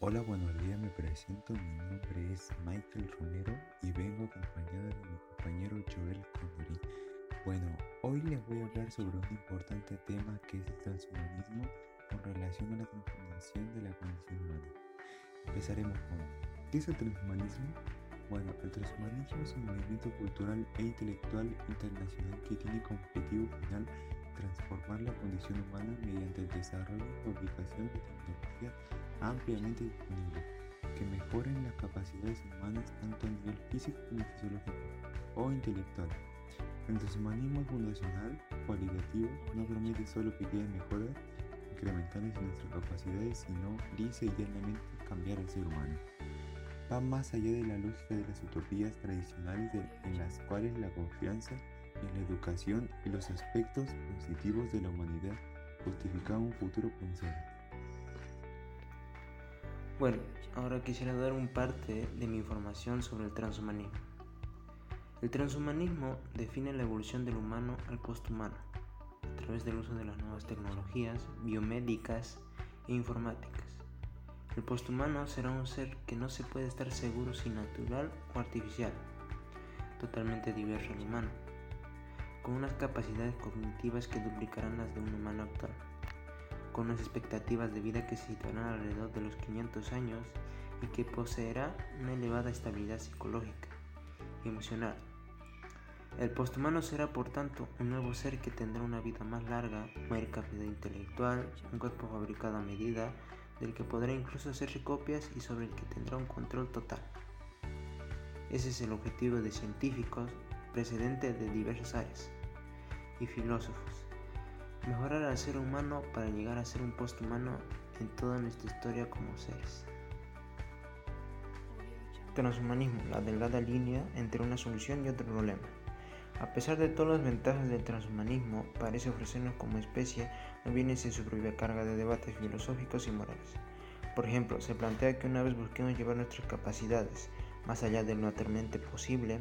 Hola, buenos días, me presento. Mi nombre es Michael Romero y vengo acompañado de mi compañero Joel Connery. Bueno, hoy les voy a hablar sobre un importante tema que es el transhumanismo con relación a la transformación de la condición humana. Empezaremos con ¿qué es el transhumanismo? Bueno, el transhumanismo es un movimiento cultural e intelectual internacional que tiene como objetivo final transformar la condición humana mediante el desarrollo y fabricación de tecnologías ampliamente disponibles que mejoren las capacidades humanas tanto a nivel físico como fisiológico o intelectual. El transhumanismo fundacional cualitativo no permite solo pequeñas mejoras incrementales en nuestras capacidades, sino lisa y llanamente cambiar al ser humano. Va más allá de la lógica de las utopías tradicionales en las cuales la confianza en la educación y los aspectos positivos de la humanidad justificaban un futuro pensado. Bueno, ahora quisiera dar un parte de mi información sobre el transhumanismo. El transhumanismo define la evolución del humano al posthumano a través del uso de las nuevas tecnologías biomédicas e informáticas. El posthumano será un ser que no se puede estar seguro si natural o artificial, totalmente diverso al humano, con unas capacidades cognitivas que duplicarán las de un humano actual con unas expectativas de vida que se situarán alrededor de los 500 años y que poseerá una elevada estabilidad psicológica y emocional. El posthumano será por tanto un nuevo ser que tendrá una vida más larga, mayor capacidad intelectual, un cuerpo fabricado a medida, del que podrá incluso hacerse copias y sobre el que tendrá un control total. Ese es el objetivo de científicos precedentes de diversas áreas y filósofos mejorar al ser humano para llegar a ser un posthumano en toda nuestra historia como seres. Transhumanismo, la delgada línea entre una solución y otro problema. A pesar de todas las ventajas del transhumanismo, parece ofrecernos como especie no viene sin su propia carga de debates filosóficos y morales. Por ejemplo, se plantea que una vez busquemos llevar nuestras capacidades más allá de lo naturalmente posible,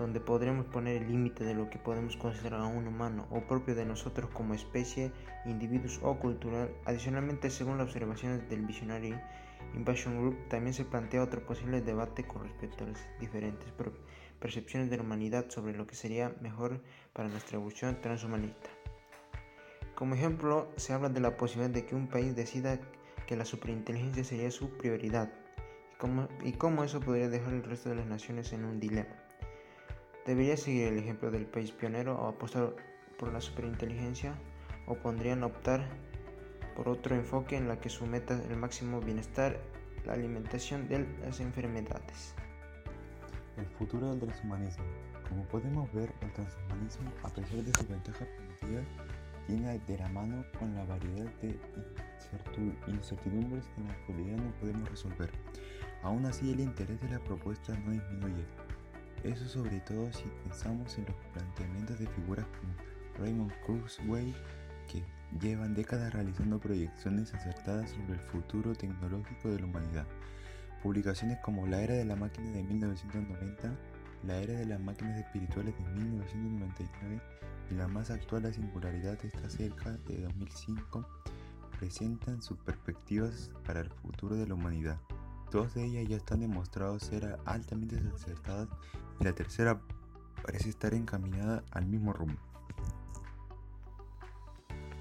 donde podremos poner el límite de lo que podemos considerar a un humano o propio de nosotros como especie, individuos o cultural. Adicionalmente, según las observaciones del Visionary Invasion Group, también se plantea otro posible debate con respecto a las diferentes percepciones de la humanidad sobre lo que sería mejor para nuestra evolución transhumanista. Como ejemplo, se habla de la posibilidad de que un país decida que la superinteligencia sería su prioridad y cómo, y cómo eso podría dejar el resto de las naciones en un dilema. ¿Debería seguir el ejemplo del país pionero o apostar por la superinteligencia? ¿O pondrían optar por otro enfoque en la que su meta el máximo bienestar, la alimentación de las enfermedades? El futuro del transhumanismo. Como podemos ver, el transhumanismo, a pesar de su ventaja primitiva, tiene de la mano con la variedad de incertidumbres que en la actualidad no podemos resolver. Aún así, el interés de la propuesta no disminuye. Eso sobre todo si pensamos en los planteamientos de figuras como Raymond Kurzweil, que llevan décadas realizando proyecciones acertadas sobre el futuro tecnológico de la humanidad. Publicaciones como La Era de la Máquina de 1990, La Era de las Máquinas Espirituales de 1999 y la más actual La Singularidad está cerca de 2005 presentan sus perspectivas para el futuro de la humanidad. Dos de ellas ya están demostrados ser altamente acertadas y la tercera parece estar encaminada al mismo rumbo.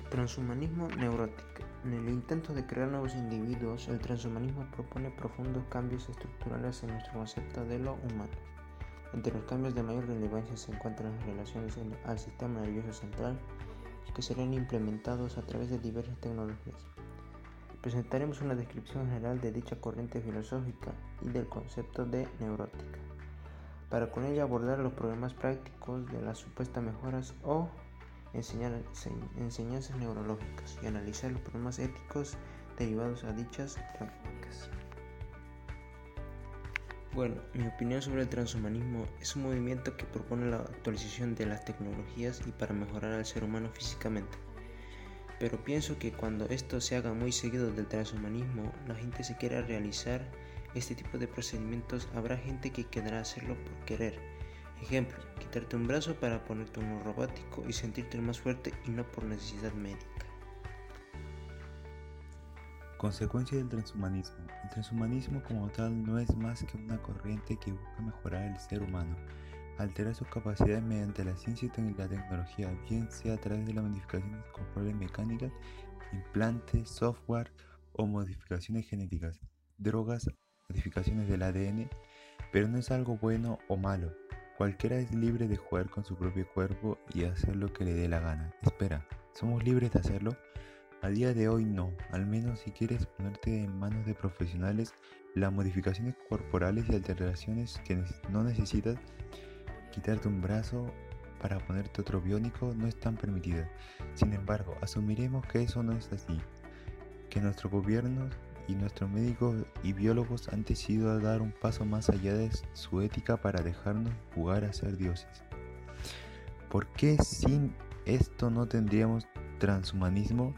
Transhumanismo neurótico. En el intento de crear nuevos individuos, el transhumanismo propone profundos cambios estructurales en nuestro concepto de lo humano. Entre los cambios de mayor relevancia se encuentran las relaciones al sistema nervioso central, que serán implementados a través de diversas tecnologías. Presentaremos una descripción general de dicha corriente filosófica y del concepto de neurótica, para con ella abordar los problemas prácticos de las supuestas mejoras o enseñanzas neurológicas y analizar los problemas éticos derivados a dichas prácticas. Bueno, mi opinión sobre el transhumanismo es un movimiento que propone la actualización de las tecnologías y para mejorar al ser humano físicamente pero pienso que cuando esto se haga muy seguido del transhumanismo, la gente se quiera realizar este tipo de procedimientos, habrá gente que quedará hacerlo por querer. Ejemplo, quitarte un brazo para ponerte uno robótico y sentirte más fuerte y no por necesidad médica. Consecuencia del transhumanismo. El transhumanismo como tal no es más que una corriente que busca mejorar el ser humano, alterar sus capacidades mediante la ciencia y la tecnología, bien sea a través de las modificaciones corporales mecánicas, implantes, software o modificaciones genéticas, drogas, modificaciones del ADN, pero no es algo bueno o malo. Cualquiera es libre de jugar con su propio cuerpo y hacer lo que le dé la gana. Espera, ¿somos libres de hacerlo? A día de hoy no, al menos si quieres ponerte en manos de profesionales, las modificaciones corporales y alteraciones que no necesitas, quitarte un brazo para ponerte otro biónico no están permitidas. Sin embargo, asumiremos que eso no es así, que nuestros gobiernos y nuestros médicos y biólogos han decidido dar un paso más allá de su ética para dejarnos jugar a ser dioses. ¿Por qué sin esto no tendríamos transhumanismo?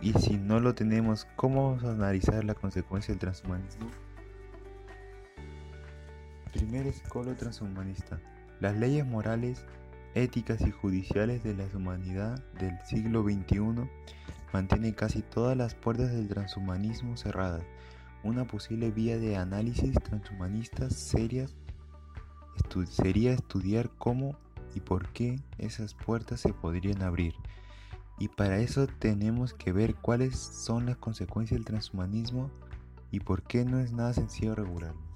Y si no lo tenemos, ¿cómo vamos a analizar la consecuencia del transhumanismo? Primer escolo transhumanista. Las leyes morales, éticas y judiciales de la humanidad del siglo XXI mantienen casi todas las puertas del transhumanismo cerradas. Una posible vía de análisis transhumanistas serias sería estudiar cómo y por qué esas puertas se podrían abrir. Y para eso tenemos que ver cuáles son las consecuencias del transhumanismo y por qué no es nada sencillo regularlo.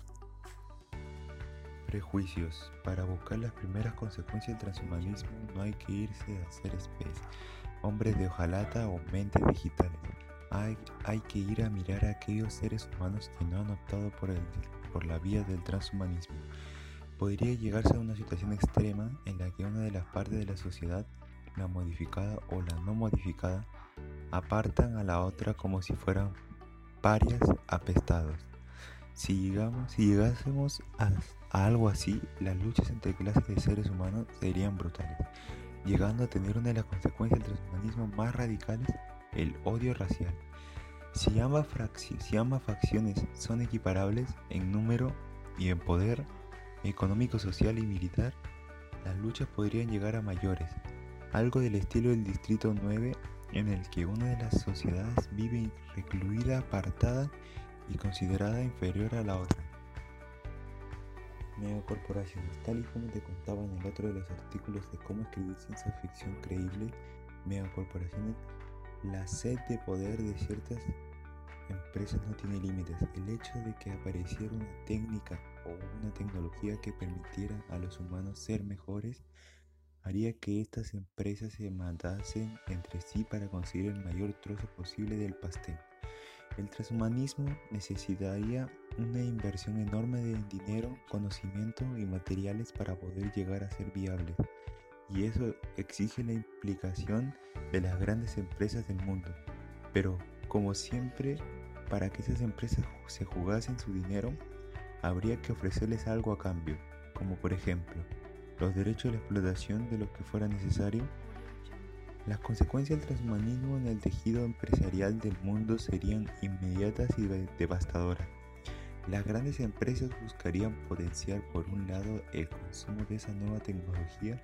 Prejuicios. Para buscar las primeras consecuencias del transhumanismo no hay que irse a hacer especie, hombres de hojalata o mentes digitales. Hay, hay, que ir a mirar a aquellos seres humanos que no han optado por, el, por la vía del transhumanismo. Podría llegarse a una situación extrema en la que una de las partes de la sociedad la modificada o la no modificada, apartan a la otra como si fueran parias apestados. Si, llegamos, si llegásemos a, algo así, las luchas entre clases de seres humanos serían brutales, llegando a tener una de las consecuencias del transhumanismo más radicales, el odio racial. Si ambas facciones son equiparables en número y en poder económico, social y militar, las luchas podrían llegar a mayores, algo del estilo del Distrito 9 en el que una de las sociedades vive recluida, apartada y considerada inferior a la otra. Megacorporaciones, tal y como te contaba en el otro de los artículos de cómo escribir ciencia ficción creíble, megacorporaciones, la sed de poder de ciertas empresas no tiene límites. El hecho de que apareciera una técnica o una tecnología que permitiera a los humanos ser mejores haría que estas empresas se matasen entre sí para conseguir el mayor trozo posible del pastel. El transhumanismo necesitaría una inversión enorme de dinero, conocimiento y materiales para poder llegar a ser viable. Y eso exige la implicación de las grandes empresas del mundo. Pero, como siempre, para que esas empresas se jugasen su dinero, habría que ofrecerles algo a cambio, como por ejemplo, los derechos de la explotación de lo que fuera necesario, las consecuencias del transhumanismo en el tejido empresarial del mundo serían inmediatas y devastadoras. Las grandes empresas buscarían potenciar por un lado el consumo de esa nueva tecnología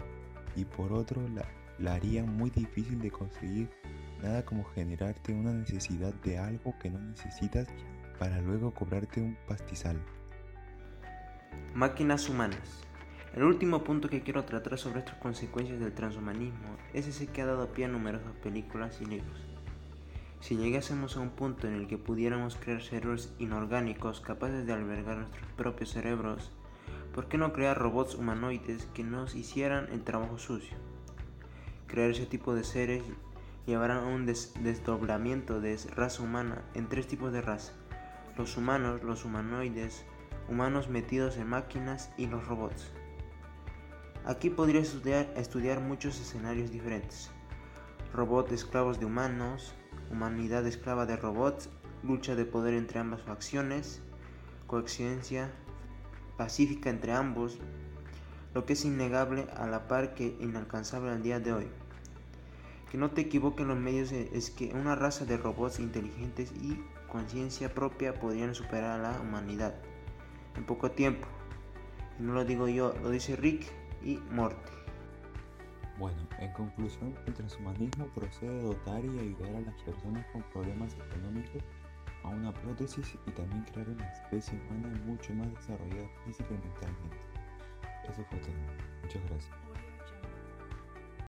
y por otro la, la harían muy difícil de conseguir, nada como generarte una necesidad de algo que no necesitas para luego cobrarte un pastizal. Máquinas humanas. El último punto que quiero tratar sobre estas consecuencias del transhumanismo es ese que ha dado pie a numerosas películas y libros. Si llegásemos a un punto en el que pudiéramos crear cerebros inorgánicos capaces de albergar nuestros propios cerebros, ¿por qué no crear robots humanoides que nos hicieran el trabajo sucio? Crear ese tipo de seres llevará a un desdoblamiento de raza humana en tres tipos de raza. Los humanos, los humanoides, humanos metidos en máquinas y los robots. Aquí podría estudiar, estudiar muchos escenarios diferentes. Robots esclavos de humanos, humanidad esclava de robots, lucha de poder entre ambas facciones, coexistencia pacífica entre ambos, lo que es innegable a la par que inalcanzable al día de hoy. Que no te equivoquen los medios es que una raza de robots inteligentes y conciencia propia podrían superar a la humanidad en poco tiempo. Y no lo digo yo, lo dice Rick y Morty. Bueno, en conclusión, el transhumanismo procede a dotar y ayudar a las personas con problemas económicos a una prótesis y también crear una especie humana mucho más desarrollada física y mentalmente. Eso fue todo. Muchas gracias.